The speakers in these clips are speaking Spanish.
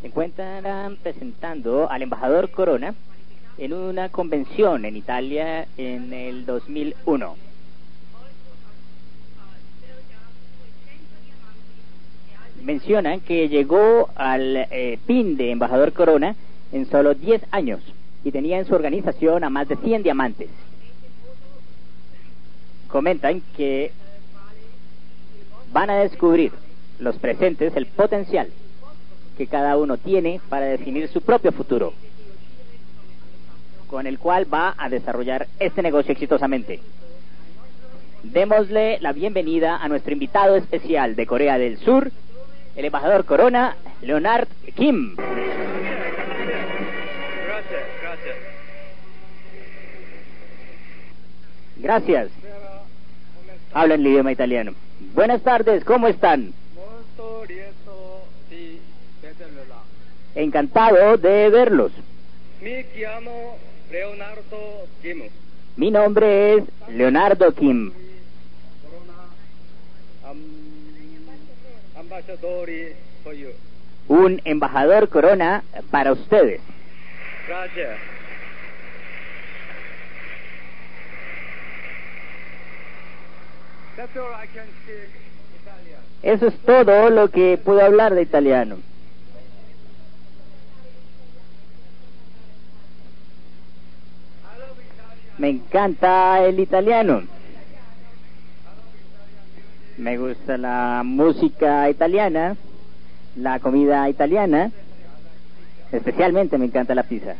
se encuentran presentando al embajador Corona en una convención en Italia en el 2001. Mencionan que llegó al eh, pin de embajador Corona en solo 10 años y tenía en su organización a más de 100 diamantes. Comentan que van a descubrir los presentes el potencial que cada uno tiene para definir su propio futuro, con el cual va a desarrollar este negocio exitosamente. Démosle la bienvenida a nuestro invitado especial de Corea del Sur, el embajador Corona, Leonard Kim. Gracias. Habla en el idioma italiano. Buenas tardes, ¿cómo están? Encantado de verlos. Mi nombre es Leonardo Kim. Un embajador corona para ustedes. Gracias. Eso es todo lo que puedo hablar de italiano. Me encanta el italiano. Me gusta la música italiana, la comida italiana. Especialmente me encanta la pizza.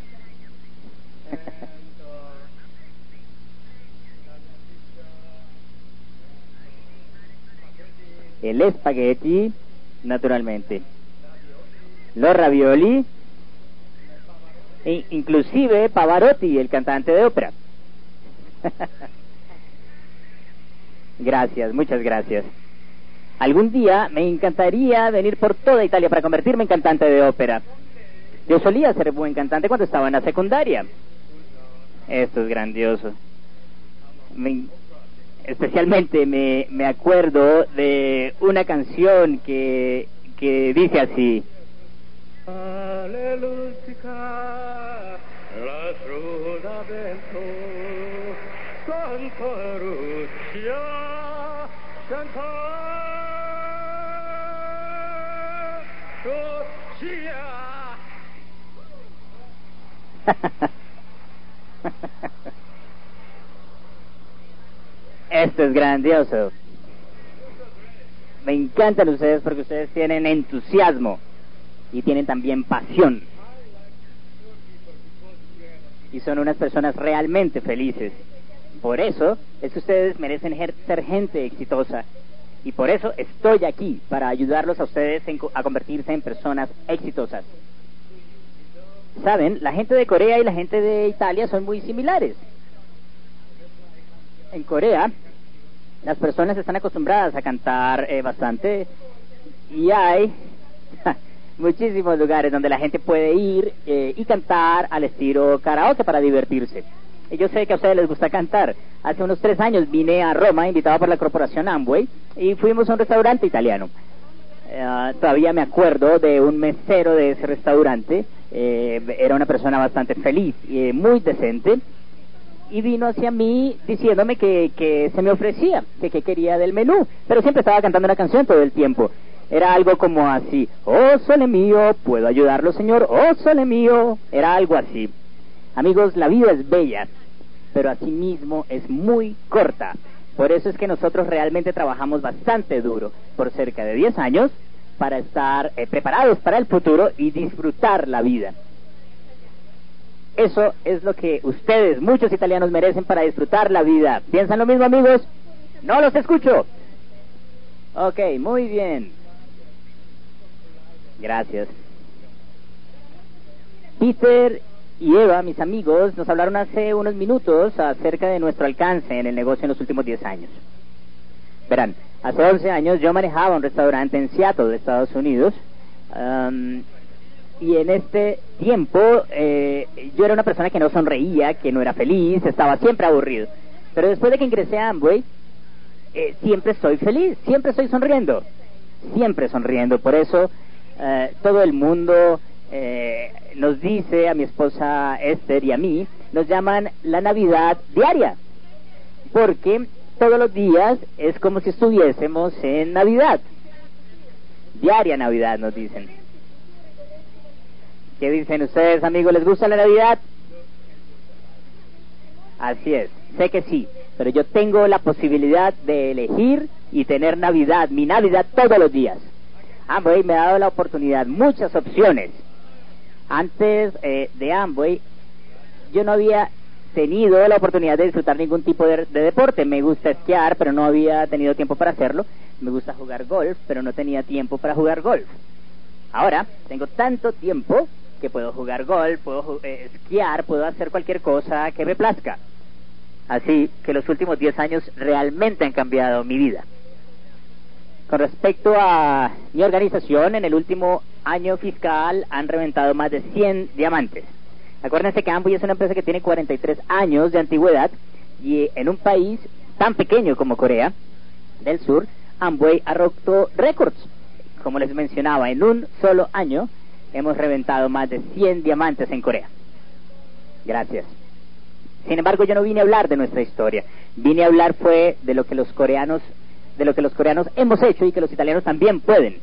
El espagueti, naturalmente. Los ravioli. E inclusive Pavarotti, el cantante de ópera. gracias, muchas gracias. Algún día me encantaría venir por toda Italia para convertirme en cantante de ópera. Yo solía ser buen cantante cuando estaba en la secundaria. Esto es grandioso. Me- especialmente me, me acuerdo de una canción que, que dice así. Alleluia, la Santa Lucia, Santa Lucia. Esto es grandioso. Me encantan ustedes porque ustedes tienen entusiasmo y tienen también pasión. Y son unas personas realmente felices. Por eso es que ustedes merecen ser gente exitosa. Y por eso estoy aquí, para ayudarlos a ustedes en a convertirse en personas exitosas. Saben, la gente de Corea y la gente de Italia son muy similares. En Corea, las personas están acostumbradas a cantar eh, bastante y hay muchísimos lugares donde la gente puede ir eh, y cantar al estilo karaoke para divertirse. Yo sé que a ustedes les gusta cantar. Hace unos tres años vine a Roma, invitado por la corporación Amway, y fuimos a un restaurante italiano. Eh, todavía me acuerdo de un mesero de ese restaurante. eh, era una persona bastante feliz y eh, muy decente. Y vino hacia mí diciéndome que, que se me ofrecía, que, que quería del menú. Pero siempre estaba cantando una canción todo el tiempo. Era algo como así, oh sole mío, ¿puedo ayudarlo señor? Oh sole mío. Era algo así. Amigos, la vida es bella, pero asimismo es muy corta. Por eso es que nosotros realmente trabajamos bastante duro, por cerca de 10 años, para estar eh, preparados para el futuro y disfrutar la vida. Eso es lo que ustedes, muchos italianos, merecen para disfrutar la vida. ¿Piensan lo mismo, amigos? No los escucho. Ok, muy bien. Gracias. Peter y Eva, mis amigos, nos hablaron hace unos minutos acerca de nuestro alcance en el negocio en los últimos 10 años. Verán, hace 11 años yo manejaba un restaurante en Seattle, Estados Unidos, y en este tiempo eh, yo era una persona que no sonreía, que no era feliz, estaba siempre aburrido. Pero después de que ingresé a Amway, eh, siempre estoy feliz, siempre estoy sonriendo, siempre sonriendo. Por eso eh, todo el mundo eh, nos dice a mi esposa Esther y a mí, nos llaman la Navidad diaria, porque todos los días es como si estuviésemos en Navidad. Diaria Navidad nos dicen. ¿Qué dicen ustedes, amigos? ¿Les gusta la Navidad? Así es, sé que sí, pero yo tengo la posibilidad de elegir y tener Navidad, mi Navidad todos los días. Amway me ha dado la oportunidad, muchas opciones. Antes eh, de Amway, yo no había tenido la oportunidad de disfrutar ningún tipo de, de, deporte. Me gusta esquiar, pero no había tenido tiempo para hacerlo. Me gusta jugar golf, pero no tenía tiempo para jugar golf. Ahora tengo tanto tiempo que puedo jugar golf, puedo eh, esquiar, puedo hacer cualquier cosa que me plazca. Así que los últimos 10 años realmente han cambiado mi vida. Con respecto a mi organización, en el último año fiscal han reventado más de 100 diamantes. Acuérdense que Amway es una empresa que tiene 43 años de antigüedad y en un país tan pequeño como Corea del Sur, Amway ha roto récords. Como les mencionaba, en un solo año hemos reventado más de 100 diamantes en Corea. Gracias. Sin embargo, yo no vine a hablar de nuestra historia. Vine a hablar fue de lo que los coreanos, de lo que los coreanos hemos hecho y que los italianos también pueden.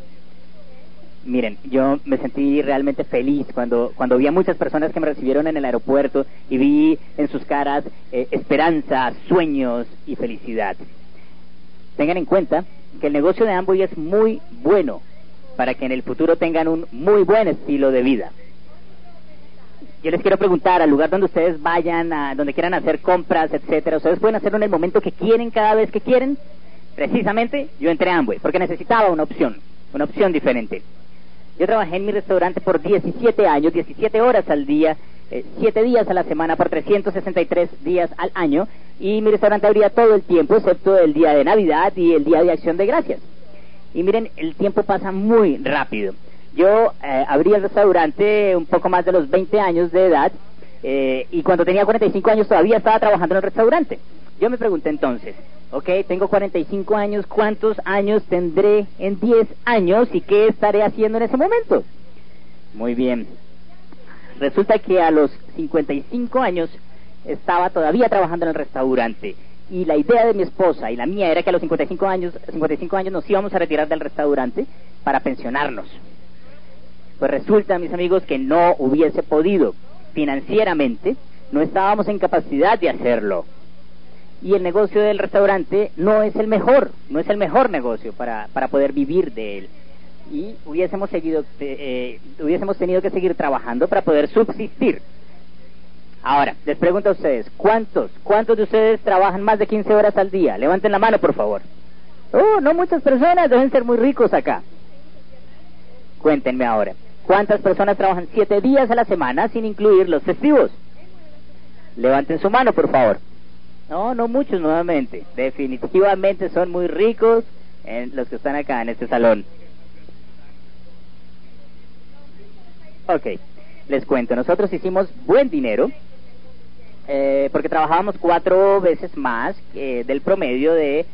Miren, yo me sentí realmente feliz cuando, cuando vi a muchas personas que me recibieron en el aeropuerto y vi en sus caras eh, esperanza, sueños y felicidad. Tengan en cuenta que el negocio de Amway es muy bueno para que en el futuro tengan un muy buen estilo de vida. Yo les quiero preguntar, al lugar donde ustedes vayan, a donde quieran hacer compras, etcétera, ¿ustedes pueden hacerlo en el momento que quieren, cada vez que quieren? Precisamente, yo entré a Amway porque necesitaba una opción, una opción diferente. Yo trabajé en mi restaurante por 17 años, 17 horas al día, eh, 7 días a la semana por 363 días al año y mi restaurante abría todo el tiempo, excepto el día de Navidad y el día de Acción de Gracias. Y miren, el tiempo pasa muy rápido. Yo eh, abrí el restaurante un poco más de los 20 años de edad eh, y cuando tenía 45 años todavía estaba trabajando en el restaurante. Yo me pregunté entonces, ok, tengo 45 años, ¿cuántos años tendré en 10 años y qué estaré haciendo en ese momento? Muy bien. Resulta que a los 55 años estaba todavía trabajando en el restaurante y la idea de mi esposa y la mía era que a los 55 años, 55 años nos íbamos a retirar del restaurante para pensionarnos. Pues resulta, mis amigos, que no hubiese podido financieramente, no estábamos en capacidad de hacerlo. Y el negocio del restaurante no es el mejor, no es el mejor negocio para, para poder vivir de él. Y hubiésemos, seguido, eh, hubiésemos tenido que seguir trabajando para poder subsistir. Ahora, les pregunto a ustedes, ¿cuántos, cuántos de ustedes trabajan más de 15 horas al día? Levanten la mano, por favor. Oh, no muchas personas, deben ser muy ricos acá. Cuéntenme ahora, ¿cuántas personas trabajan 7 días a la semana sin incluir los festivos? Levanten su mano, por favor. No, no muchos nuevamente. Definitivamente son muy ricos en los que están acá en este salón. Ok, les cuento, nosotros hicimos buen dinero eh, porque trabajábamos cuatro veces más eh, del promedio de,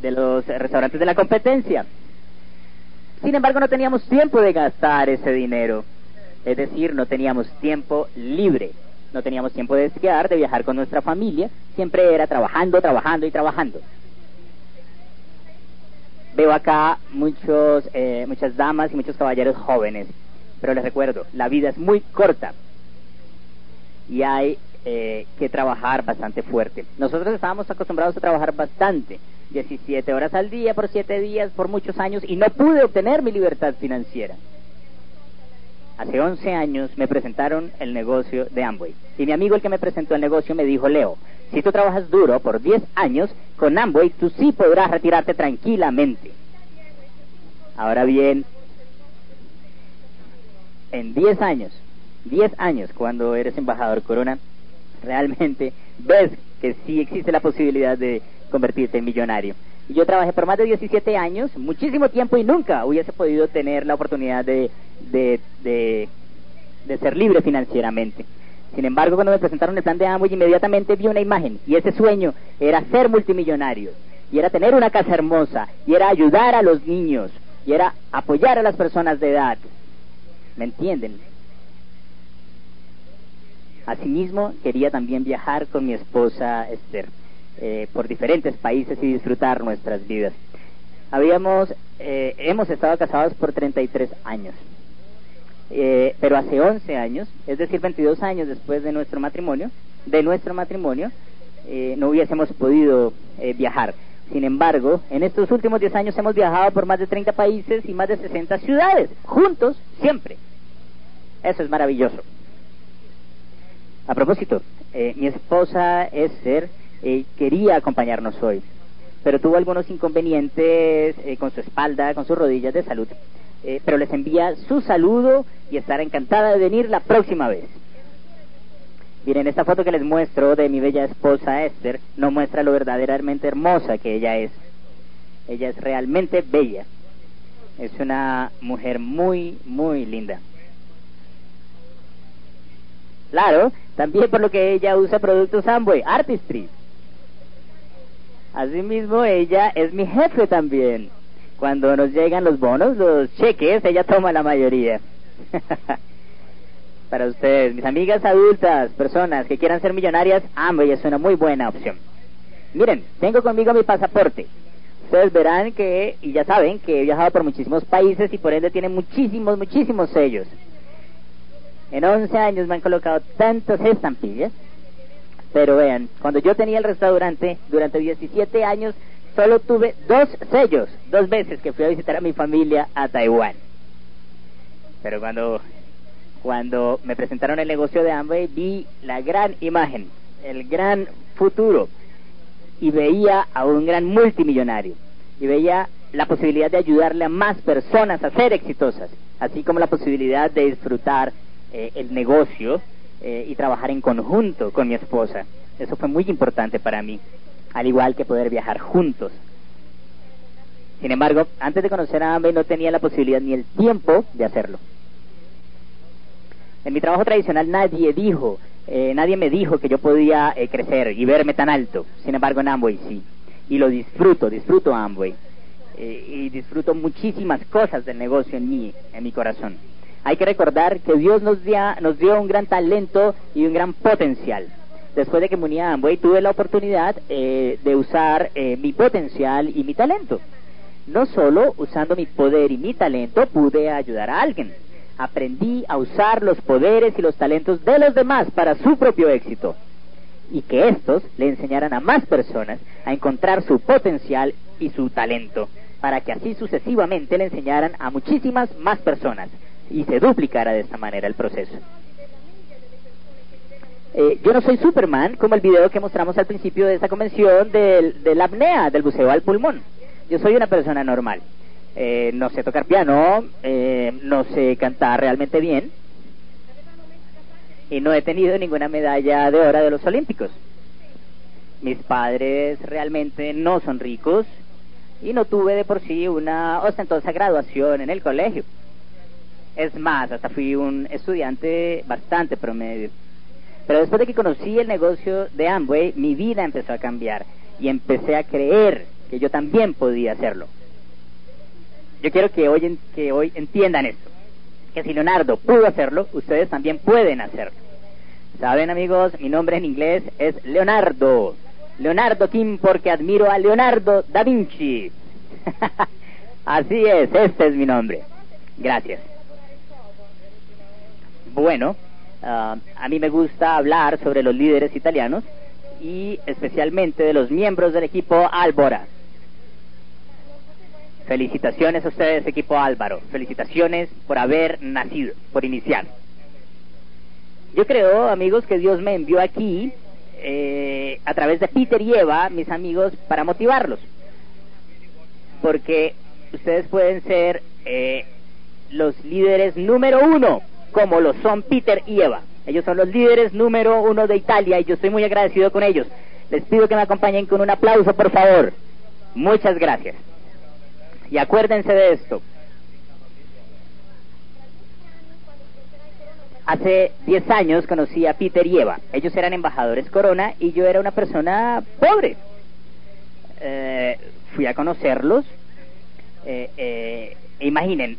de los restaurantes de la competencia. Sin embargo, no teníamos tiempo de gastar ese dinero. Es decir, no teníamos tiempo libre. No teníamos tiempo de esquiar, de viajar con nuestra familia. Siempre era trabajando, trabajando y trabajando. Veo acá muchos, eh, muchas damas y muchos caballeros jóvenes. Pero les recuerdo, la vida es muy corta. Y hay eh, que trabajar bastante fuerte. Nosotros estábamos acostumbrados a trabajar bastante, 17 horas al día por 7 días por muchos años y no pude obtener mi libertad financiera. Hace 11 años me presentaron el negocio de Amway y mi amigo el que me presentó el negocio me dijo, Leo, si tú trabajas duro por 10 años con Amway, tú sí podrás retirarte tranquilamente. Ahora bien, en 10 años, 10 años cuando eres embajador Corona, realmente ves que sí existe la posibilidad de convertirte en millonario. Y yo trabajé por más de 17 años, muchísimo tiempo y nunca hubiese podido tener la oportunidad de, de, de, de ser libre financieramente. Sin embargo, cuando me presentaron el plan de Amway, inmediatamente vi una imagen y ese sueño era ser multimillonario y era tener una casa hermosa y era ayudar a los niños y era apoyar a las personas de edad. ¿Me entienden? Asimismo, quería también viajar con mi esposa Esther eh, por diferentes países y disfrutar nuestras vidas. Habíamos, eh, hemos estado casados por 33 años, eh, pero hace 11 años, es decir, 22 años después de nuestro matrimonio, de nuestro matrimonio, eh, no hubiésemos podido eh, viajar. Sin embargo, en estos últimos 10 años hemos viajado por más de 30 países y más de 60 ciudades, juntos, siempre. Eso es maravilloso. A propósito, eh, mi esposa Esther eh, quería acompañarnos hoy, pero tuvo algunos inconvenientes eh, con su espalda, con sus rodillas de salud. Eh, pero les envía su saludo y estará encantada de venir la próxima vez. Miren, esta foto que les muestro de mi bella esposa Esther no muestra lo verdaderamente hermosa que ella es. Ella es realmente bella. Es una mujer muy, muy linda. Claro, también por lo que ella usa productos Amway, Artistry. Asimismo, ella es mi jefe también. Cuando nos llegan los bonos, los cheques, ella toma la mayoría. Para ustedes, mis amigas adultas, personas que quieran ser millonarias, Amway es una muy buena opción. Miren, tengo conmigo mi pasaporte. Ustedes verán que, y ya saben, que he viajado por muchísimos países y por ende tiene muchísimos, muchísimos sellos. En 11 años me han colocado tantas estampillas. Pero vean, cuando yo tenía el restaurante, durante 17 años, solo tuve dos sellos, dos veces que fui a visitar a mi familia a Taiwán. Pero cuando, cuando me presentaron el negocio de Amway, vi la gran imagen, el gran futuro, y veía a un gran multimillonario, y veía la posibilidad de ayudarle a más personas a ser exitosas, así como la posibilidad de disfrutar eh, el negocio eh, y trabajar en conjunto con mi esposa. Eso fue muy importante para mí, al igual que poder viajar juntos. Sin embargo, antes de conocer a Amway no tenía la posibilidad ni el tiempo de hacerlo. En mi trabajo tradicional nadie dijo, eh, nadie me dijo que yo podía eh, crecer y verme tan alto. Sin embargo, en Amway sí. Y lo disfruto, disfruto Amway. Eh, y disfruto muchísimas cosas del negocio en mí, en mi corazón. Hay que recordar que Dios nos, dia, nos dio un gran talento y un gran potencial. Después de que me uní a Amway, tuve la oportunidad eh, de usar eh, mi potencial y mi talento. No solo usando mi poder y mi talento pude ayudar a alguien, aprendí a usar los poderes y los talentos de los demás para su propio éxito y que estos le enseñaran a más personas a encontrar su potencial y su talento, para que así sucesivamente le enseñaran a muchísimas más personas y se duplicara de esta manera el proceso. Eh, yo no soy Superman, como el video que mostramos al principio de esta convención del, de la apnea, del buceo al pulmón. Yo soy una persona normal. Eh, no sé tocar piano, eh, no sé cantar realmente bien y no he tenido ninguna medalla de oro de los Olímpicos. Mis padres realmente no son ricos y no tuve de por sí una ostentosa graduación en el colegio. Es más, hasta fui un estudiante bastante promedio. Pero después de que conocí el negocio de Amway, mi vida empezó a cambiar y empecé a creer que yo también podía hacerlo. Yo quiero que hoy, que hoy entiendan esto, que si Leonardo pudo hacerlo, ustedes también pueden hacerlo. Saben amigos, mi nombre en inglés es Leonardo. Leonardo Kim porque admiro a Leonardo da Vinci. Así es, este es mi nombre. Gracias. Bueno, uh, a mí me gusta hablar sobre los líderes italianos y especialmente de los miembros del equipo Álvora. Felicitaciones a ustedes, equipo Álvaro. Felicitaciones por haber nacido, por iniciar. Yo creo, amigos, que Dios me envió aquí eh, a través de Peter y Eva, mis amigos, para motivarlos. Porque ustedes pueden ser eh, los líderes número uno, como lo son Peter y Eva. Ellos son los líderes número uno de Italia y yo estoy muy agradecido con ellos. Les pido que me acompañen con un aplauso, por favor. Muchas gracias. Y acuérdense de esto. Hace 10 años conocí a Peter y Eva. Ellos eran embajadores Corona y yo era una persona pobre. Eh, fui a conocerlos. Eh, eh, imaginen,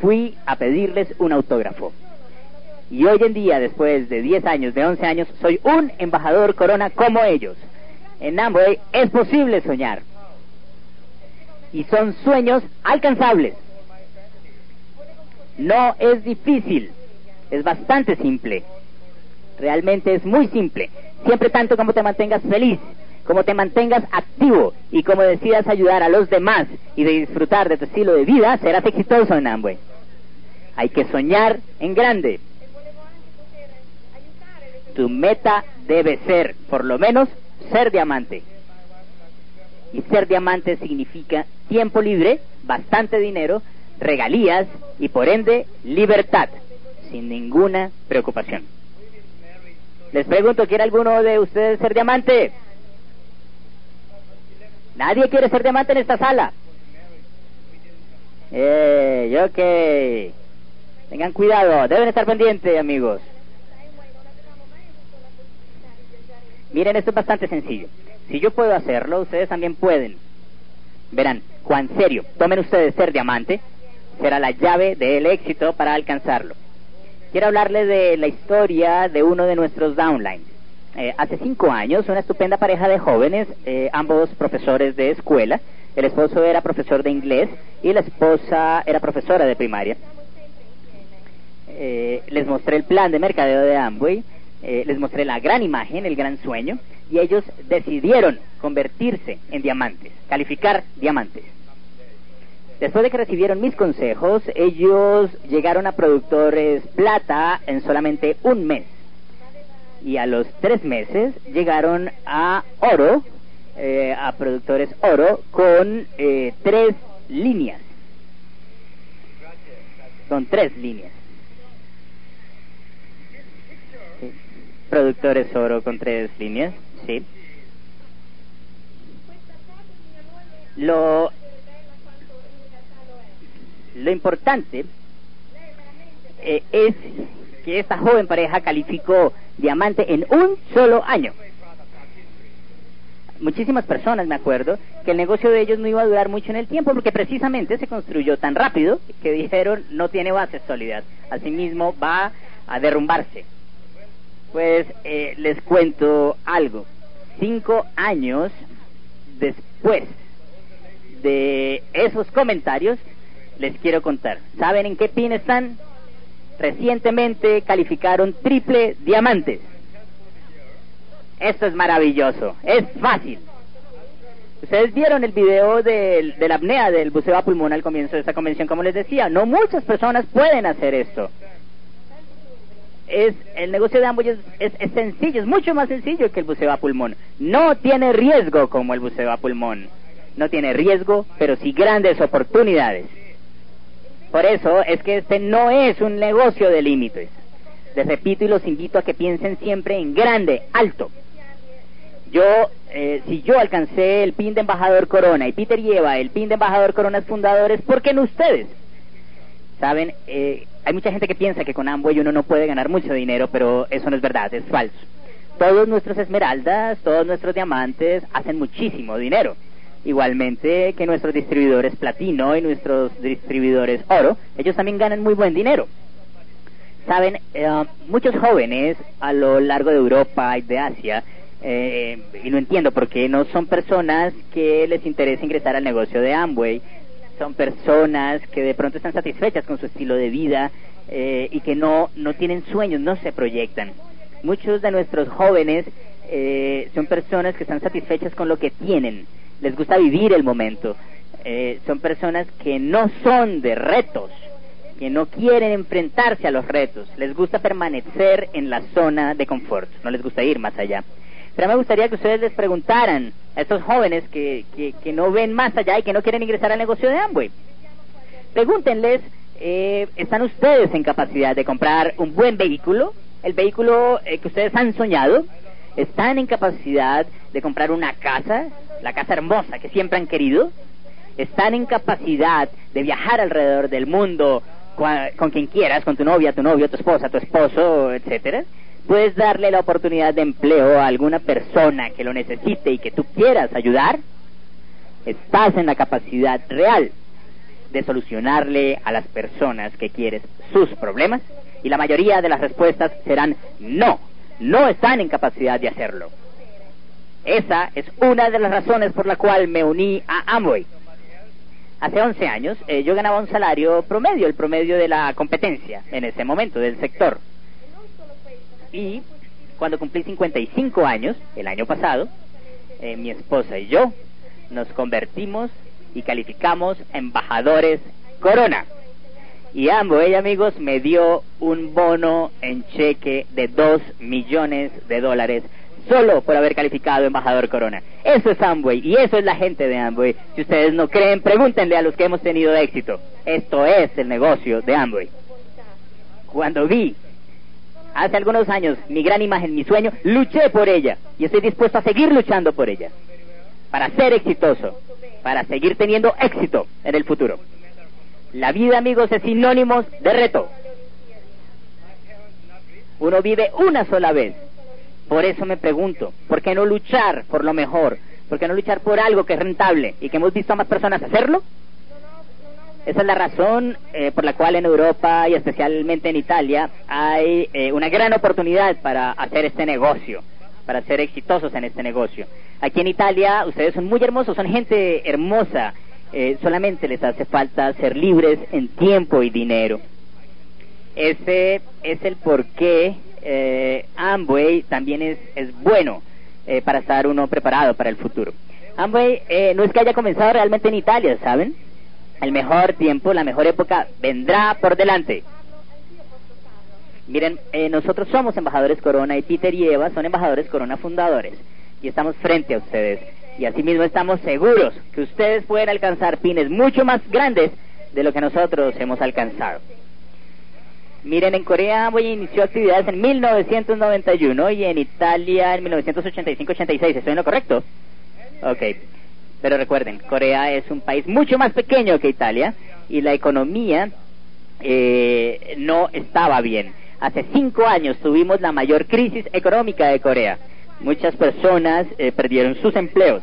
fui a pedirles un autógrafo. Y hoy en día, después de 10 años, de 11 años, soy un embajador corona como ellos. En Amway es posible soñar. Y son sueños alcanzables. No es difícil, es bastante simple. Realmente es muy simple. Siempre tanto como te mantengas feliz, como te mantengas activo y como decidas ayudar a los demás y de disfrutar de tu estilo de vida, serás exitoso en Amway. Hay que soñar en grande. Tu meta debe ser, por lo menos, ser diamante. Y ser diamante significa tiempo libre, bastante dinero, regalías y por ende libertad, sin ninguna preocupación. Les pregunto, ¿quiere alguno de ustedes ser diamante? Nadie quiere ser diamante en esta sala. Eh, ok. Tengan cuidado, deben estar pendientes, amigos. Miren, esto es bastante sencillo. Si yo puedo hacerlo, ustedes también pueden. Verán, Juan serio, tomen ustedes ser diamante, será la llave del éxito para alcanzarlo. Quiero hablarles de la historia de uno de nuestros downlines. Eh, hace cinco años, una estupenda pareja de jóvenes, eh, ambos profesores de escuela, el esposo era profesor de inglés y la esposa era profesora de primaria. Eh, les mostré el plan de mercadeo de Amway, eh, les mostré la gran imagen, el gran sueño, y ellos decidieron convertirse en diamantes, calificar diamantes. Después de que recibieron mis consejos, ellos llegaron a productores plata en solamente un mes. Y a los tres meses llegaron a oro, eh, a productores oro, con eh, tres líneas. Con tres líneas. Productores oro con tres líneas, sí. Lo, lo importante eh, es que esta joven pareja calificó diamante en un solo año. Muchísimas personas, me acuerdo, que el negocio de ellos no iba a durar mucho en el tiempo porque precisamente se construyó tan rápido que dijeron no tiene bases sólidas. Asimismo va a derrumbarse. Pues eh, les cuento algo. Cinco años después de esos comentarios, les quiero contar. ¿Saben en qué pin están? Recientemente calificaron triple diamantes. Esto es maravilloso, es fácil. Ustedes vieron el video de, la apnea del buceo a pulmón al comienzo de esta convención, como les decía, no muchas personas pueden hacer esto. Es, el negocio de ambos es, es sencillo, es mucho más sencillo que el buceo a pulmón. No tiene riesgo como el buceo a pulmón. No tiene riesgo, pero sí grandes oportunidades. Por eso es que este no es un negocio de límites. Les repito y los invito a que piensen siempre en grande, alto. Yo, eh, si yo alcancé el pin de embajador Corona y Peter lleva el pin de embajador Corona fundadores, ¿por qué no ustedes? Saben, eh, hay mucha gente que piensa que con Amway uno no puede ganar mucho dinero, pero eso no es verdad, es falso. Todos nuestros esmeraldas, todos nuestros diamantes hacen muchísimo dinero. Igualmente que nuestros distribuidores platino y nuestros distribuidores oro, ellos también ganan muy buen dinero. Saben, eh, muchos jóvenes a lo largo de Europa y de Asia, eh, y no entiendo por qué, no son personas que les interesa ingresar al negocio de Amway, son personas que de pronto están satisfechas con su estilo de vida eh, y que no, no tienen sueños, no se proyectan. Muchos de nuestros jóvenes eh, son personas que están satisfechas con lo que tienen, les gusta vivir el momento, eh, son personas que no son de retos, que no quieren enfrentarse a los retos, les gusta permanecer en la zona de confort, no les gusta ir más allá. Pero me gustaría que ustedes les preguntaran a estos jóvenes que, que, que no ven más allá y que no quieren ingresar al negocio de Amway. Pregúntenles, eh, ¿están ustedes en capacidad de comprar un buen vehículo? El vehículo eh, que ustedes han soñado. ¿Están en capacidad de comprar una casa? La casa hermosa que siempre han querido. ¿Están en capacidad de viajar alrededor del mundo con quien quieras, con tu novia, tu novio, tu esposa, tu esposo, etcétera? puedes darle la oportunidad de empleo a alguna persona que lo necesite y que tú quieras ayudar, estás en la capacidad real de solucionarle a las personas que quieres sus problemas Y la mayoría de las respuestas serán no, no están en capacidad de hacerlo. Esa es una de las razones por la cual me uní a Amway. Hace 11 años eh, yo ganaba un salario promedio, el promedio de la competencia en ese momento, del sector. Y cuando cumplí 55 años, el año pasado, eh, mi esposa y yo nos convertimos y calificamos embajadores Corona. Y Amway, amigos, me dio un bono en cheque de 2 millones de dólares solo por haber calificado embajador Corona. Eso es Amway y eso es la gente de Amway. Si ustedes no creen, pregúntenle a los que hemos tenido éxito. Esto es el negocio de Amway. Cuando vi hace algunos años mi gran imagen, mi sueño, luché por ella y estoy dispuesto a seguir luchando por ella para ser exitoso, para seguir teniendo éxito en el futuro. La vida, amigos, es sinónimo de reto. Uno vive una sola vez por eso me pregunto, ¿por qué no luchar por lo mejor? ¿Por qué no luchar por algo que es rentable y que hemos visto a más personas hacerlo? Esa es la razón eh, por la cual en Europa y especialmente en Italia hay eh, una gran oportunidad para hacer este negocio, para ser exitosos en este negocio. Aquí en Italia ustedes son muy hermosos, son gente hermosa, eh, solamente les hace falta ser libres en tiempo y dinero. Ese es el porqué eh, Amway también es, es bueno eh, para estar uno preparado para el futuro. Amway eh, no es que haya comenzado realmente en Italia, ¿saben? El mejor tiempo, la mejor época vendrá por delante. Miren, eh, nosotros somos embajadores Corona y Peter y Eva son embajadores Corona fundadores y estamos frente a ustedes. Y asimismo estamos seguros que ustedes pueden alcanzar pines mucho más grandes de lo que nosotros hemos alcanzado. Miren, en Corea voy inició actividades en 1991 y en Italia en 1985-86. ¿Estoy en lo correcto? Ok. Pero recuerden, Corea es un país mucho más pequeño que Italia y la economía eh, no estaba bien. Hace cinco años tuvimos la mayor crisis económica de Corea. Muchas personas eh, perdieron sus empleos.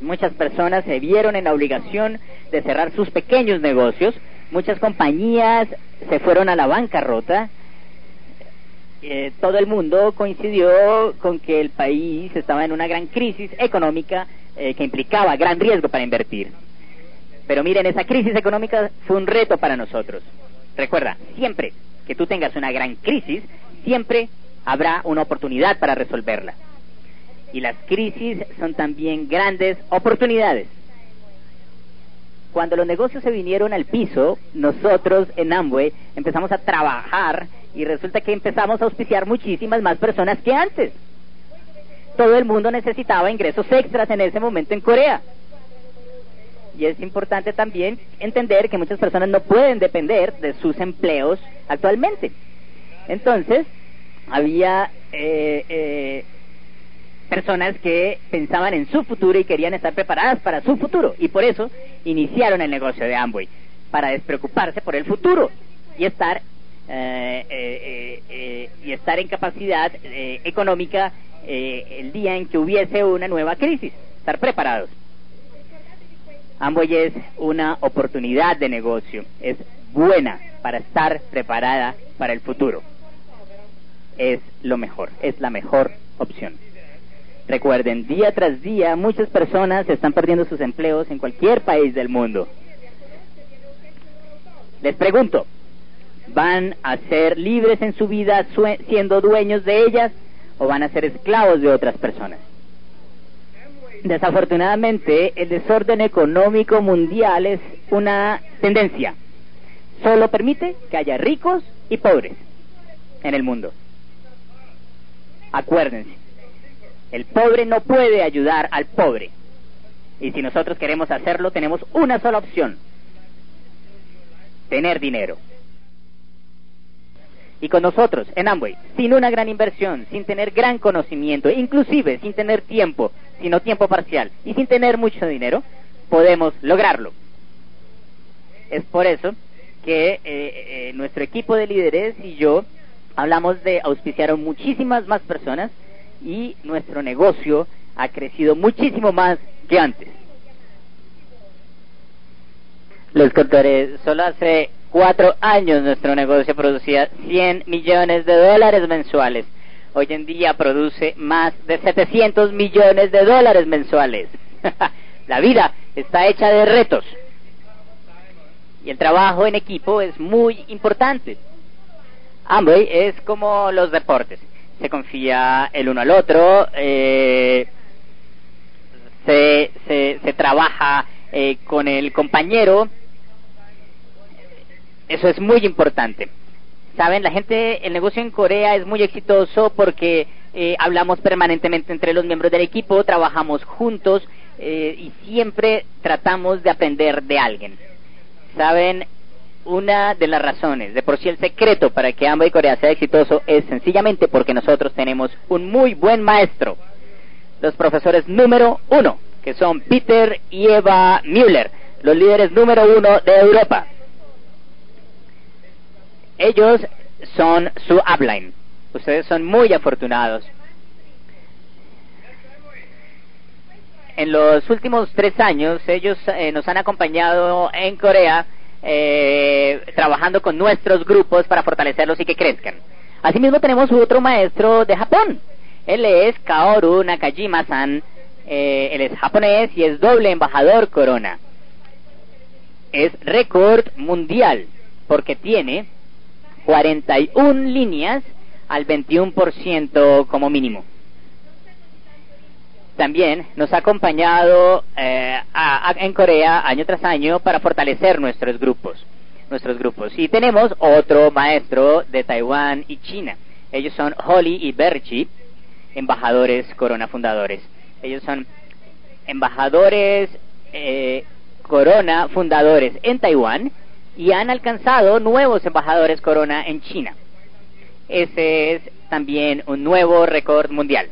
Muchas personas se vieron en la obligación de cerrar sus pequeños negocios muchas compañías se fueron a la bancarrota. Eh, todo el mundo coincidió con que el país estaba en una gran crisis económica eh, que implicaba gran riesgo para invertir. Pero miren, esa crisis económica fue un reto para nosotros. Recuerda, siempre que tú tengas una gran crisis, siempre habrá una oportunidad para resolverla. Y las crisis son también grandes oportunidades. Cuando los negocios se vinieron al piso, nosotros en Amway empezamos a trabajar y resulta que empezamos a auspiciar muchísimas más personas que antes. Todo el mundo necesitaba ingresos extras en ese momento en Corea. Y es importante también entender que muchas personas no pueden depender de sus empleos actualmente. Entonces, había eh, eh, personas que pensaban en su futuro y querían estar preparadas para su futuro. Y por eso iniciaron el negocio de Amway, para despreocuparse por el futuro y estar, eh, eh, eh, y estar en capacidad económica el día en que hubiese una nueva crisis, estar preparados. Amway es una oportunidad de negocio, es buena para estar preparada para el futuro. Es lo mejor, es la mejor opción. Recuerden, día tras día muchas personas están perdiendo sus empleos en cualquier país del mundo. Les pregunto, ¿van a ser libres en su vida siendo dueños de ellas o van a ser esclavos de otras personas? Desafortunadamente, el desorden económico mundial es una tendencia. Solo permite que haya ricos y pobres en el mundo. Acuérdense, el pobre no puede ayudar al pobre. Y si nosotros queremos hacerlo, tenemos una sola opción. Tener dinero. Y con nosotros, en Amway, sin una gran inversión, sin tener gran conocimiento, inclusive sin tener tiempo, sino tiempo parcial, y sin tener mucho dinero, podemos lograrlo. Es por eso que eh, eh, nuestro equipo de líderes y yo hablamos de auspiciar a muchísimas más personas y nuestro negocio ha crecido muchísimo más que antes. Les contaré, solo hace cuatro años nuestro negocio producía 100 millones de dólares mensuales. Hoy en día produce más de 700 millones de dólares mensuales. La vida está hecha de retos. Y el trabajo en equipo es muy importante. Amway es como los deportes. Se confía el uno al otro, eh, se, se, trabaja eh, con el compañero. Eso es muy importante. Saben, la gente, el negocio en Corea es muy exitoso porque eh, hablamos permanentemente entre los miembros del equipo, trabajamos juntos eh, y siempre tratamos de aprender de alguien. Saben, una de las razones, de por sí el secreto para que Amway Corea sea exitoso es sencillamente porque nosotros tenemos un muy buen maestro. Los profesores número uno, que son Peter y Eva Müller, los líderes número uno de Europa. Ellos son su upline. Ustedes son muy afortunados. En los últimos tres años, ellos eh, nos han acompañado en Corea eh, trabajando con nuestros grupos para fortalecerlos y que crezcan. Asimismo tenemos otro maestro de Japón. Él es Kaoru Nakajima-san. Eh, él es japonés y es doble embajador corona. Es récord mundial porque tiene 41 líneas al 21% como mínimo. También nos ha acompañado eh, a- en Corea año tras año para fortalecer nuestros grupos, nuestros grupos. Y tenemos otro maestro de Taiwán y China. Ellos son Holly y Berchi, embajadores Corona fundadores. Ellos son embajadores eh, Corona fundadores en Taiwán y han alcanzado nuevos embajadores Corona en China. Ese es también un nuevo récord mundial.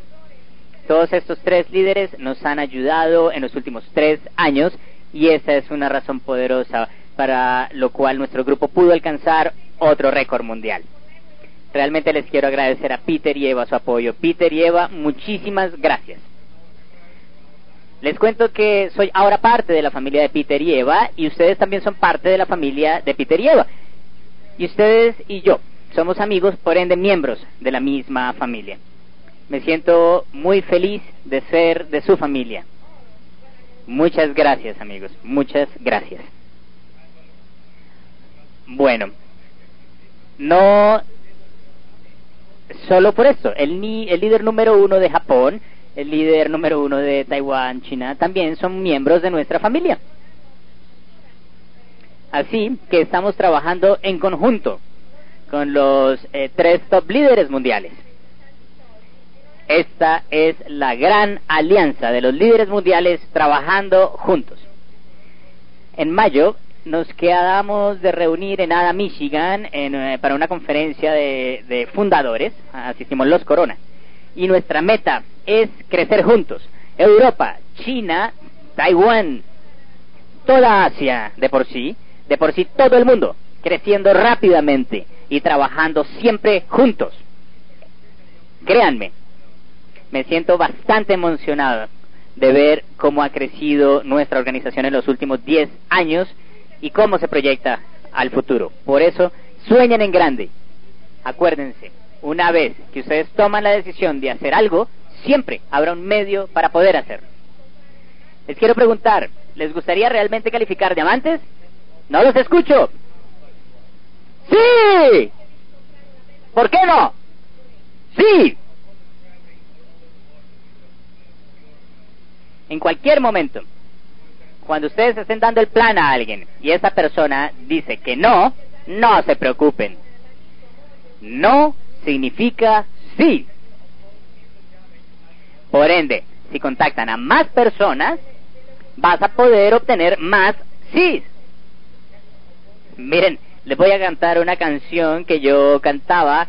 Todos estos tres líderes nos han ayudado en los últimos tres años y esa es una razón poderosa para lo cual nuestro grupo pudo alcanzar otro récord mundial. Realmente les quiero agradecer a Peter y Eva su apoyo. Peter y Eva, muchísimas gracias. Les cuento que soy ahora parte de la familia de Peter y Eva y ustedes también son parte de la familia de Peter y Eva. Y ustedes y yo somos amigos, por ende miembros de la misma familia. Me siento muy feliz de ser de su familia. Muchas gracias amigos, muchas gracias. Bueno, no solo por esto, el, ni, el líder número uno de Japón, el líder número uno de Taiwán, China, también son miembros de nuestra familia. Así que estamos trabajando en conjunto con los eh, tres top líderes mundiales. Esta es la gran alianza de los líderes mundiales trabajando juntos. En mayo nos quedamos de reunir en Ada, Michigan, en, eh, para una conferencia de, de fundadores. Asistimos los Corona. Y nuestra meta es crecer juntos. Europa, China, Taiwán, toda Asia de por sí, de por sí todo el mundo, creciendo rápidamente y trabajando siempre juntos. Créanme, me siento bastante emocionado de ver cómo ha crecido nuestra organización en los últimos 10 años y cómo se proyecta al futuro. Por eso, sueñen en grande. Acuérdense, una vez que ustedes toman la decisión de hacer algo, siempre habrá un medio para poder hacerlo. Les quiero preguntar, ¿les gustaría realmente calificar diamantes? No los escucho. Sí. ¿Por qué no? Sí. En cualquier momento, cuando ustedes estén dando el plan a alguien y esa persona dice que no, no se preocupen. No significa sí. Por ende, si contactan a más personas, vas a poder obtener más sí. Miren, les voy a cantar una canción que yo cantaba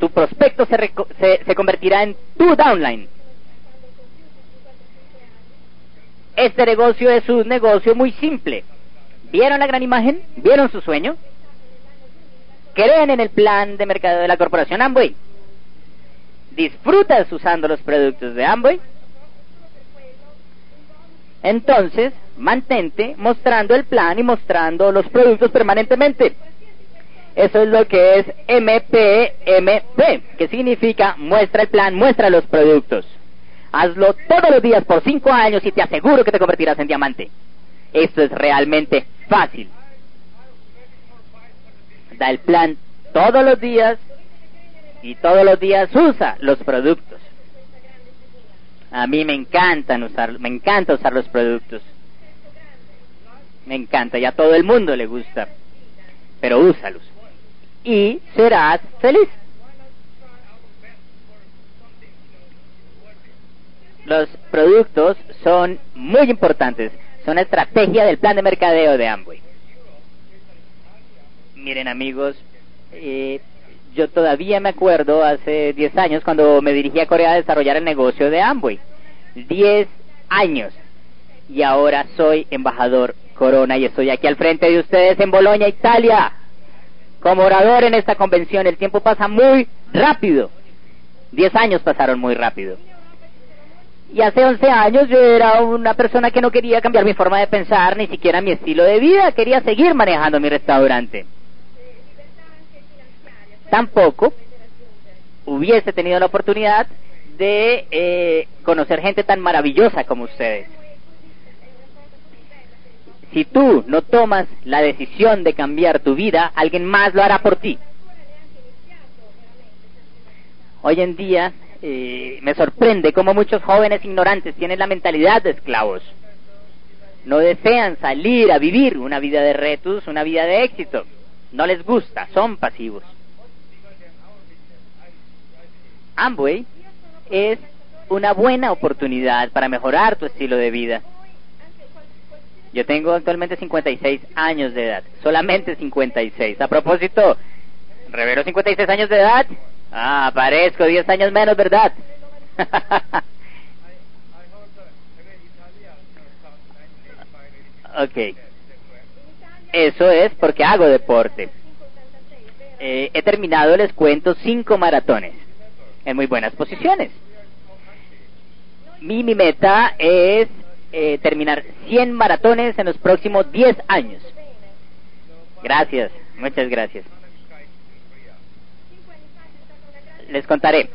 tu prospecto se, se, se convertirá en tu downline. Este negocio es un negocio muy simple. ¿Vieron la gran imagen? ¿Vieron su sueño? ¿Creen en el plan de mercado de la corporación Amway? ¿Disfrutas usando los productos de Amway? Entonces, mantente mostrando el plan y mostrando los productos permanentemente. Eso es lo que es MPMP, que significa muestra el plan, muestra los productos. Hazlo todos los días por cinco años y te aseguro que te convertirás en diamante. Esto es realmente fácil. Da el plan todos los días y todos los días usa los productos. A mí me encantan usar, me encanta usar los productos. Me encanta y a todo el mundo le gusta. Pero úsalos. Y serás feliz. Los productos son muy importantes. Son la estrategia del plan de mercadeo de Amway. Miren amigos, eh, yo todavía me acuerdo hace 10 años cuando me dirigí a Corea a desarrollar el negocio de Amway. 10 años. Y ahora soy embajador Corona y estoy aquí al frente de ustedes en Bolonia, Italia. Como orador en esta convención, el tiempo pasa muy rápido. 10 años pasaron muy rápido. Y hace 11 años yo era una persona que no quería cambiar mi forma de pensar, ni siquiera mi estilo de vida, quería seguir manejando mi restaurante. Tampoco hubiese tenido la oportunidad de eh, conocer gente tan maravillosa como ustedes. Si tú no tomas la decisión de cambiar tu vida, alguien más lo hará por ti. Hoy en día eh, me sorprende cómo muchos jóvenes ignorantes tienen la mentalidad de esclavos. No desean salir a vivir una vida de retos, una vida de éxito. No les gusta, son pasivos. Amway es una buena oportunidad para mejorar tu estilo de vida. Yo tengo actualmente 56 años de edad, solamente 56. A propósito, revelo 56 años de edad. Ah, parezco 10 años menos, ¿verdad? ok. Eso es porque hago deporte. Eh, he terminado, les cuento, cinco maratones en muy buenas posiciones. Mi, mi meta es eh, terminar 100 maratones en los próximos 10 años. Gracias, muchas gracias. Les contaré.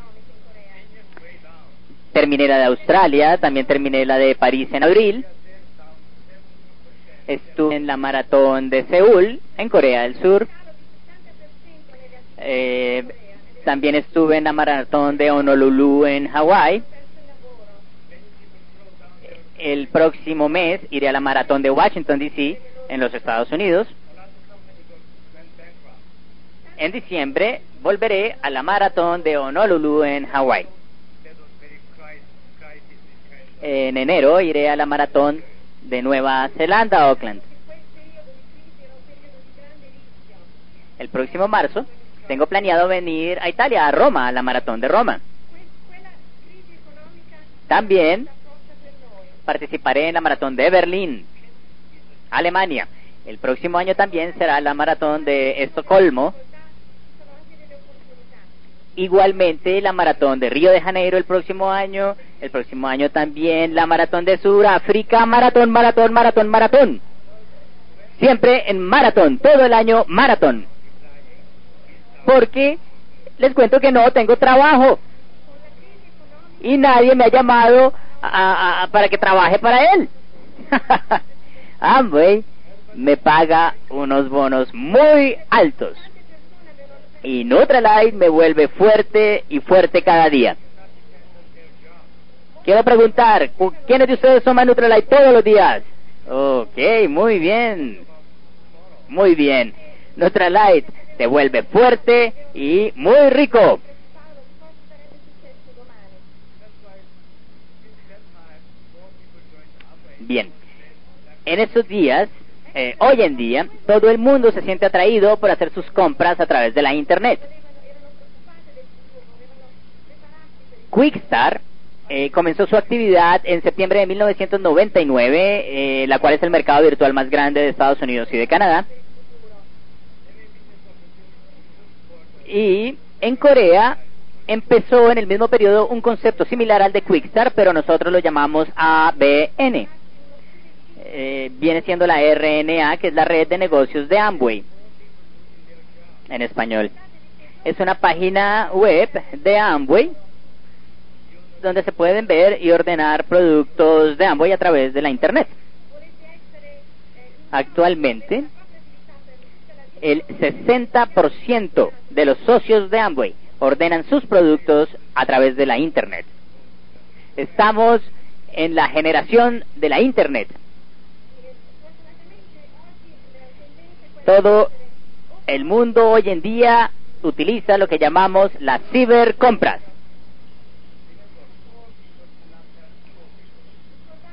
Terminé la de Australia, también terminé la de París en abril. Estuve en la maratón de Seúl, en Corea del Sur. Eh, también estuve en la maratón de Honolulu en Hawái. El próximo mes iré a la maratón de Washington, D.C., en los Estados Unidos. En diciembre volveré a la maratón de Honolulu en Hawái. En enero iré a la maratón de Nueva Zelanda, Auckland. El próximo marzo tengo planeado venir a Italia, a Roma, a la maratón de Roma. También participaré en la maratón de Berlín, Alemania. El próximo año también será la maratón de Estocolmo. Igualmente la maratón de Río de Janeiro el próximo año. El próximo año también la maratón de Sudáfrica. Maratón, maratón, maratón, maratón. Siempre en maratón, todo el año maratón. Porque les cuento que no tengo trabajo. Y nadie me ha llamado a, para que trabaje para él. Amway me paga unos bonos muy altos. Y Nutralight me vuelve fuerte y fuerte cada día. Quiero preguntar, ¿quiénes de ustedes toman Nutralight todos los días? Ok, muy bien. Muy bien. Nutralight te vuelve fuerte y muy rico. Bien. En estos días eh, hoy en día todo el mundo se siente atraído por hacer sus compras a través de la Internet. Quickstar eh, comenzó su actividad en septiembre de 1999, eh, la cual es el mercado virtual más grande de Estados Unidos y de Canadá. Y en Corea empezó en el mismo periodo un concepto similar al de Quickstar, pero nosotros lo llamamos ABN. Eh, viene siendo la RNA, que es la red de negocios de Amway, en español. Es una página web de Amway donde se pueden ver y ordenar productos de Amway a través de la Internet. Actualmente, el 60% de los socios de Amway ordenan sus productos a través de la Internet. Estamos en la generación de la Internet. Todo el mundo hoy en día utiliza lo que llamamos las cibercompras.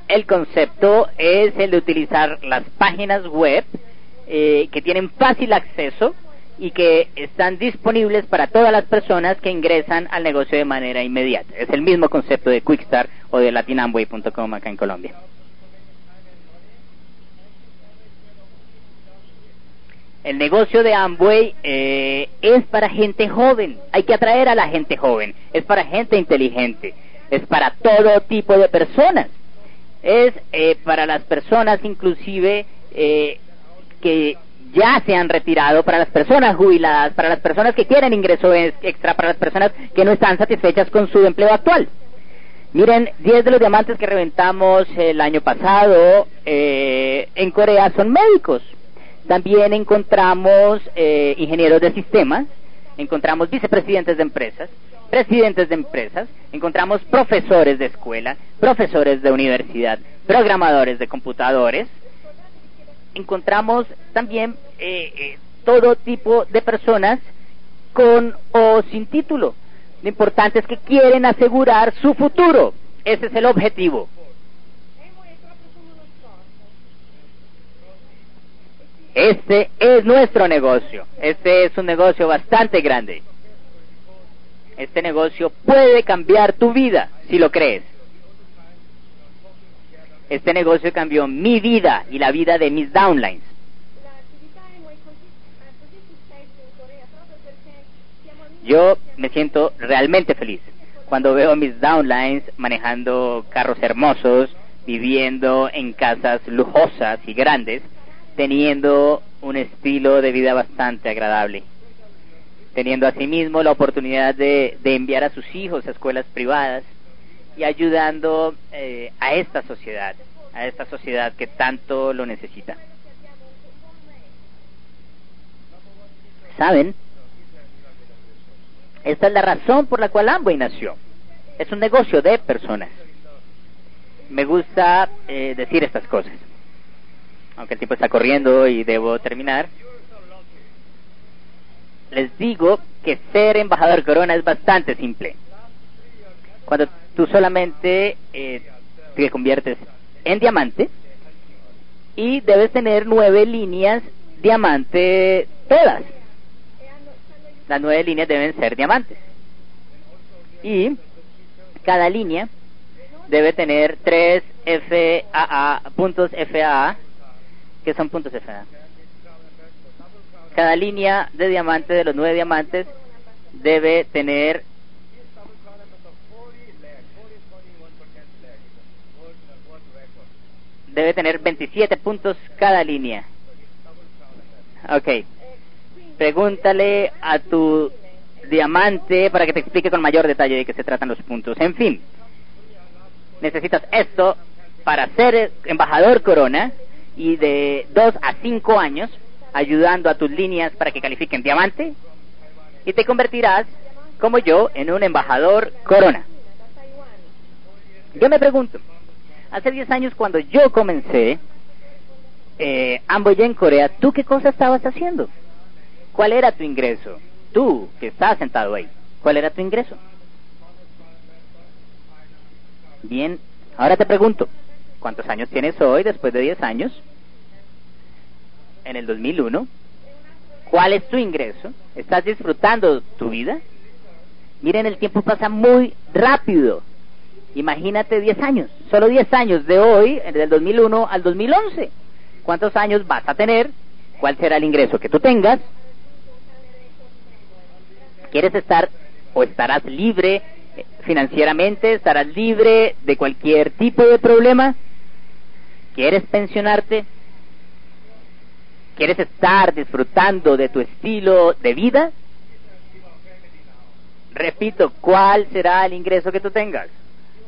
El concepto es el de utilizar las páginas web eh, que tienen fácil acceso y que están disponibles para todas las personas que ingresan al negocio de manera inmediata. Es el mismo concepto de Quickstar o de latinamway.com acá en Colombia. El negocio de Amway eh, es para gente joven, hay que atraer a la gente joven, es para gente inteligente, es para todo tipo de personas, es eh, para las personas inclusive eh, que ya se han retirado, para las personas jubiladas, para las personas que quieren ingreso extra, para las personas que no están satisfechas con su empleo actual. Miren, 10 de los diamantes que reventamos el año pasado eh, en Corea son médicos. También encontramos eh, ingenieros de sistemas, encontramos vicepresidentes de empresas, presidentes de empresas, encontramos profesores de escuela, profesores de universidad, programadores de computadores, encontramos también eh, eh, todo tipo de personas con o sin título. Lo importante es que quieren asegurar su futuro. Ese es el objetivo. Este es nuestro negocio. Este es un negocio bastante grande. Este negocio puede cambiar tu vida si lo crees. Este negocio cambió mi vida y la vida de mis downlines. Yo me siento realmente feliz cuando veo a mis downlines manejando carros hermosos, viviendo en casas lujosas y grandes, teniendo un estilo de vida bastante agradable, teniendo asimismo la oportunidad de, de enviar a sus hijos a escuelas privadas y ayudando eh, a esta sociedad, a esta sociedad que tanto lo necesita. ¿Saben? Esta es la razón por la cual Amway nació. Es un negocio de personas. Me gusta eh, decir estas cosas. Aunque el tiempo está corriendo y debo terminar. Les digo que ser embajador Corona es bastante simple. Cuando tú solamente eh, te conviertes en diamante y debes tener nueve líneas diamante todas las nueve líneas deben ser diamantes. Y cada línea debe tener tres FAA, puntos FAA, que son puntos FAA. Cada línea de diamante, de los nueve diamantes, debe tener debe tener 27 puntos cada línea. Ok pregúntale a tu diamante para que te explique con mayor detalle de qué se tratan los puntos. En fin, necesitas esto para ser embajador corona y de dos a cinco años ayudando a tus líneas para que califiquen diamante y te convertirás, como yo, en un embajador corona. Yo me pregunto, hace 10 años cuando yo comencé eh, Amboy en Corea, ¿tú qué cosa estabas haciendo? ¿Cuál era tu ingreso? Tú, que estás sentado ahí, ¿cuál era tu ingreso? Bien, ahora te pregunto, ¿cuántos años tienes hoy después de 10 años? en el 2001? ¿Cuál es tu ingreso? ¿Estás disfrutando tu vida? Miren, el tiempo pasa muy rápido. Imagínate 10 años, solo 10 años de hoy, del 2001 al 2011. ¿Cuántos años vas a tener? ¿Cuál será el ingreso que tú tengas? ¿Quieres estar o estarás libre eh, financieramente? ¿Estarás libre de cualquier tipo de problema? ¿Quieres pensionarte? ¿Quieres estar disfrutando de tu estilo de vida? Repito, ¿cuál será el ingreso que tú tengas?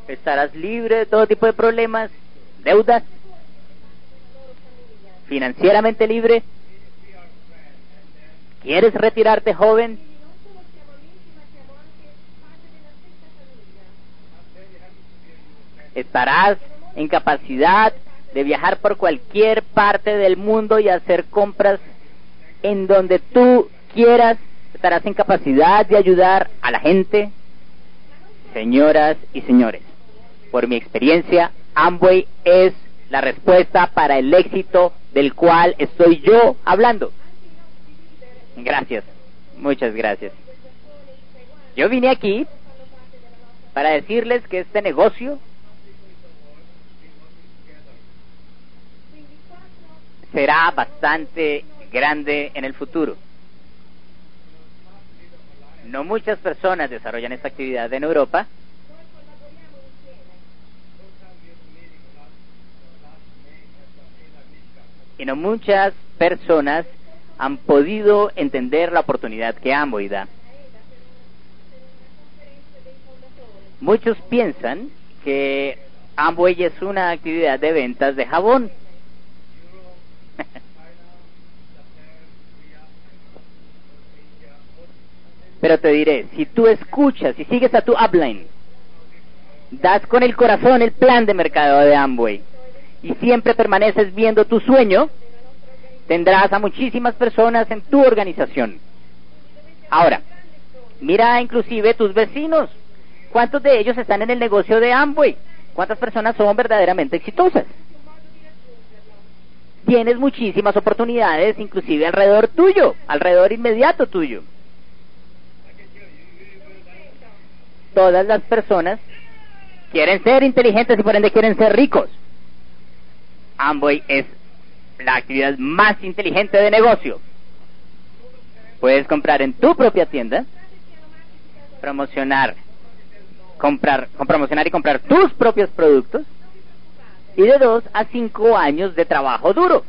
¿Estarás libre de todo tipo de problemas, deudas? ¿Financieramente libre? ¿Quieres retirarte joven? ¿Estarás en capacidad de viajar por cualquier parte del mundo y hacer compras en donde tú quieras? ¿Estarás en capacidad de ayudar a la gente? Señoras y señores, por mi experiencia, Amway es la respuesta para el éxito del cual estoy yo hablando. Gracias, muchas gracias. Yo vine aquí para decirles que este negocio será bastante grande en el futuro. No muchas personas desarrollan esta actividad en Europa. Y no muchas personas han podido entender la oportunidad que Amway da. Muchos piensan que Amway es una actividad de ventas de jabón. Pero te diré, si tú escuchas y sigues a tu upline, das con el corazón el plan de mercado de Amway y siempre permaneces viendo tu sueño, tendrás a muchísimas personas en tu organización. Ahora, mira inclusive tus vecinos. ¿Cuántos de ellos están en el negocio de Amway? ¿Cuántas personas son verdaderamente exitosas? Tienes muchísimas oportunidades, inclusive alrededor tuyo, alrededor inmediato tuyo. Todas las personas quieren ser inteligentes y por ende quieren ser ricos. Amway es la actividad más inteligente de negocio. Puedes comprar en tu propia tienda, promocionar, comprar, promocionar y comprar tus propios productos y de dos a cinco años de trabajo duro.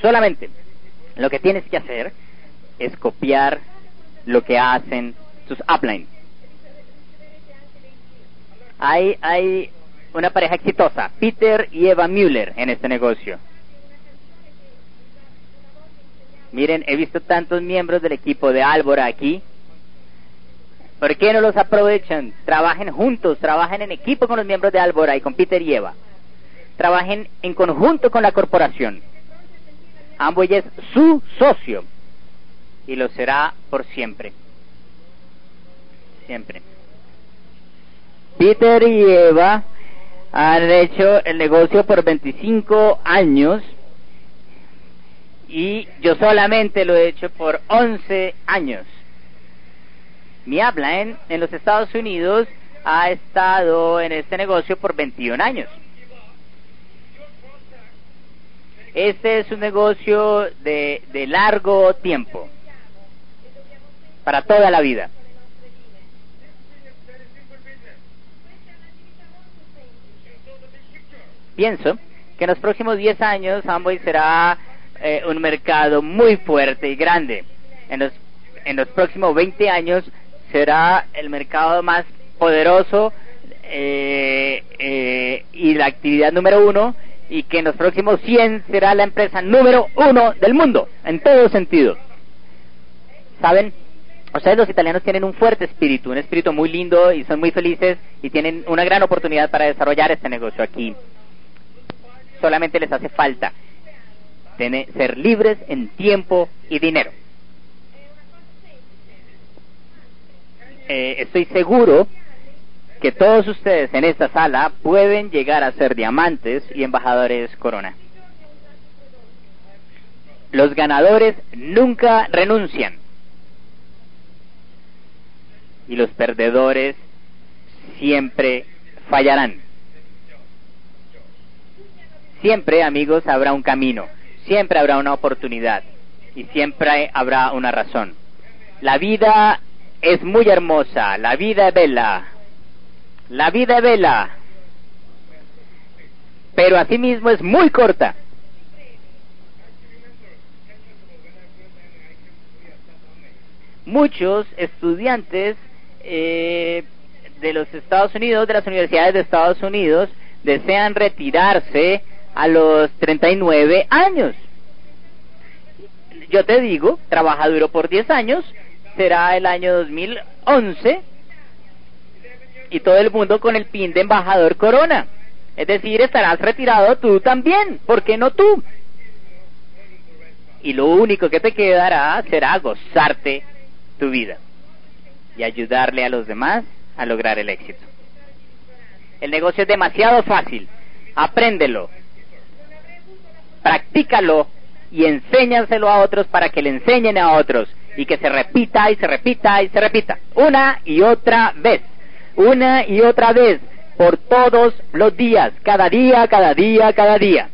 Solamente lo que tienes que hacer es copiar lo que hacen sus upline. Hay, hay una pareja exitosa, Peter y Eva Müller, en este negocio. Miren, he visto tantos miembros del equipo de Álvora aquí. ¿Por qué no los aprovechan? Trabajen juntos, trabajen en equipo con los miembros de Álvora y con Peter y Eva. Trabajen en conjunto con la corporación. Amway es su socio y lo será por siempre. Siempre. Peter y Eva han hecho el negocio por 25 años y yo solamente lo he hecho por 11 años. Mi habla en, en los Estados Unidos ha estado en este negocio por 21 años. Este es un negocio de, de largo tiempo, para toda la vida. Pienso que en los próximos 10 años Amway será eh, un mercado muy fuerte y grande. En los, en los próximos 20 años será el mercado más poderoso eh, eh, y la actividad número uno y que en los próximos 100 será la empresa número uno del mundo, en todo sentido. ¿Saben? Ustedes los italianos tienen un fuerte espíritu, un espíritu muy lindo y son muy felices y tienen una gran oportunidad para desarrollar este negocio aquí. Solamente les hace falta ser libres en tiempo y dinero. Eh, estoy seguro que todos ustedes en esta sala pueden llegar a ser diamantes y embajadores corona. Los ganadores nunca renuncian. Y los perdedores siempre fallarán. Siempre, amigos, habrá un camino, siempre habrá una oportunidad y siempre habrá una razón. La vida es muy hermosa, la vida es bella, la vida es bella, pero asimismo es muy corta. Muchos estudiantes eh, de los Estados Unidos, de las universidades de Estados Unidos, desean retirarse a los 39 años. Yo te digo, trabaja duro por 10 años, será el año 2011 y todo el mundo con el pin de embajador corona. Es decir, estarás retirado tú también, ¿por qué no tú? Y lo único que te quedará será gozarte tu vida y ayudarle a los demás a lograr el éxito. El negocio es demasiado fácil, apréndelo, practícalo y enséñanselo a otros para que le enseñen a otros y que se repita y se repita y se repita una y otra vez, una y otra vez por todos los días, cada día, cada día, cada día.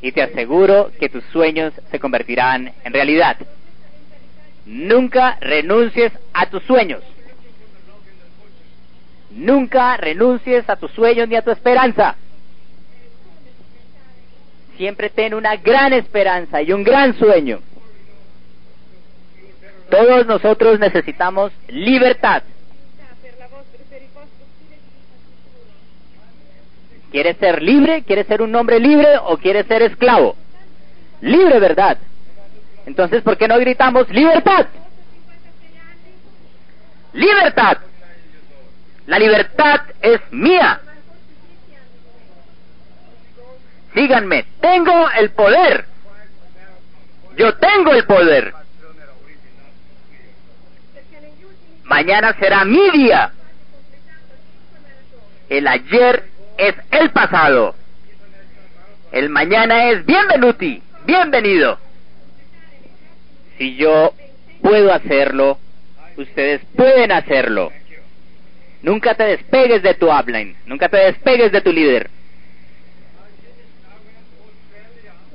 Y te aseguro que tus sueños se convertirán en realidad. Nunca renuncies a tus sueños. Nunca renuncies a tus sueños ni a tu esperanza siempre ten una gran esperanza y un gran sueño. Todos nosotros necesitamos libertad. ¿Quieres ser libre? ¿Quieres ser un hombre libre o quieres ser esclavo? Libre, ¿verdad? Entonces, ¿por qué no gritamos libertad? Libertad. La libertad es mía. Díganme, tengo el poder. Yo tengo el poder. Mañana será mi día. El ayer es el pasado. El mañana es bienvenuti, bienvenido. Si yo puedo hacerlo, ustedes pueden hacerlo. Nunca te despegues de tu upline, nunca te despegues de tu líder.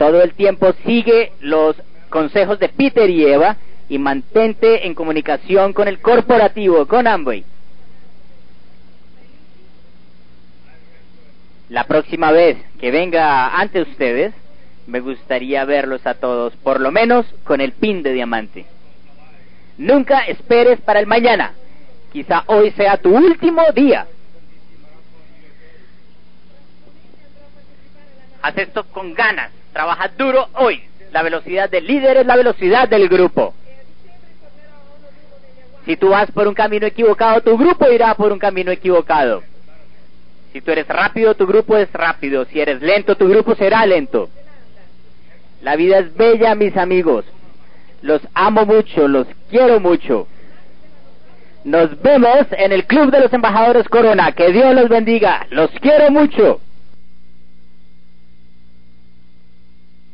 todo el tiempo sigue los consejos de Peter y Eva y mantente en comunicación con el corporativo, con Amway. La próxima vez que venga ante ustedes, me gustaría verlos a todos, por lo menos con el pin de diamante. Nunca esperes para el mañana. Quizá hoy sea tu último día. Haz esto con ganas. Trabaja duro hoy. La velocidad del líder es la velocidad del grupo. Si tú vas por un camino equivocado, tu grupo irá por un camino equivocado. Si tú eres rápido, tu grupo es rápido. Si eres lento, tu grupo será lento. La vida es bella, mis amigos. Los amo mucho, los quiero mucho. Nos vemos en el Club de los Embajadores Corona. Que Dios los bendiga. Los quiero mucho.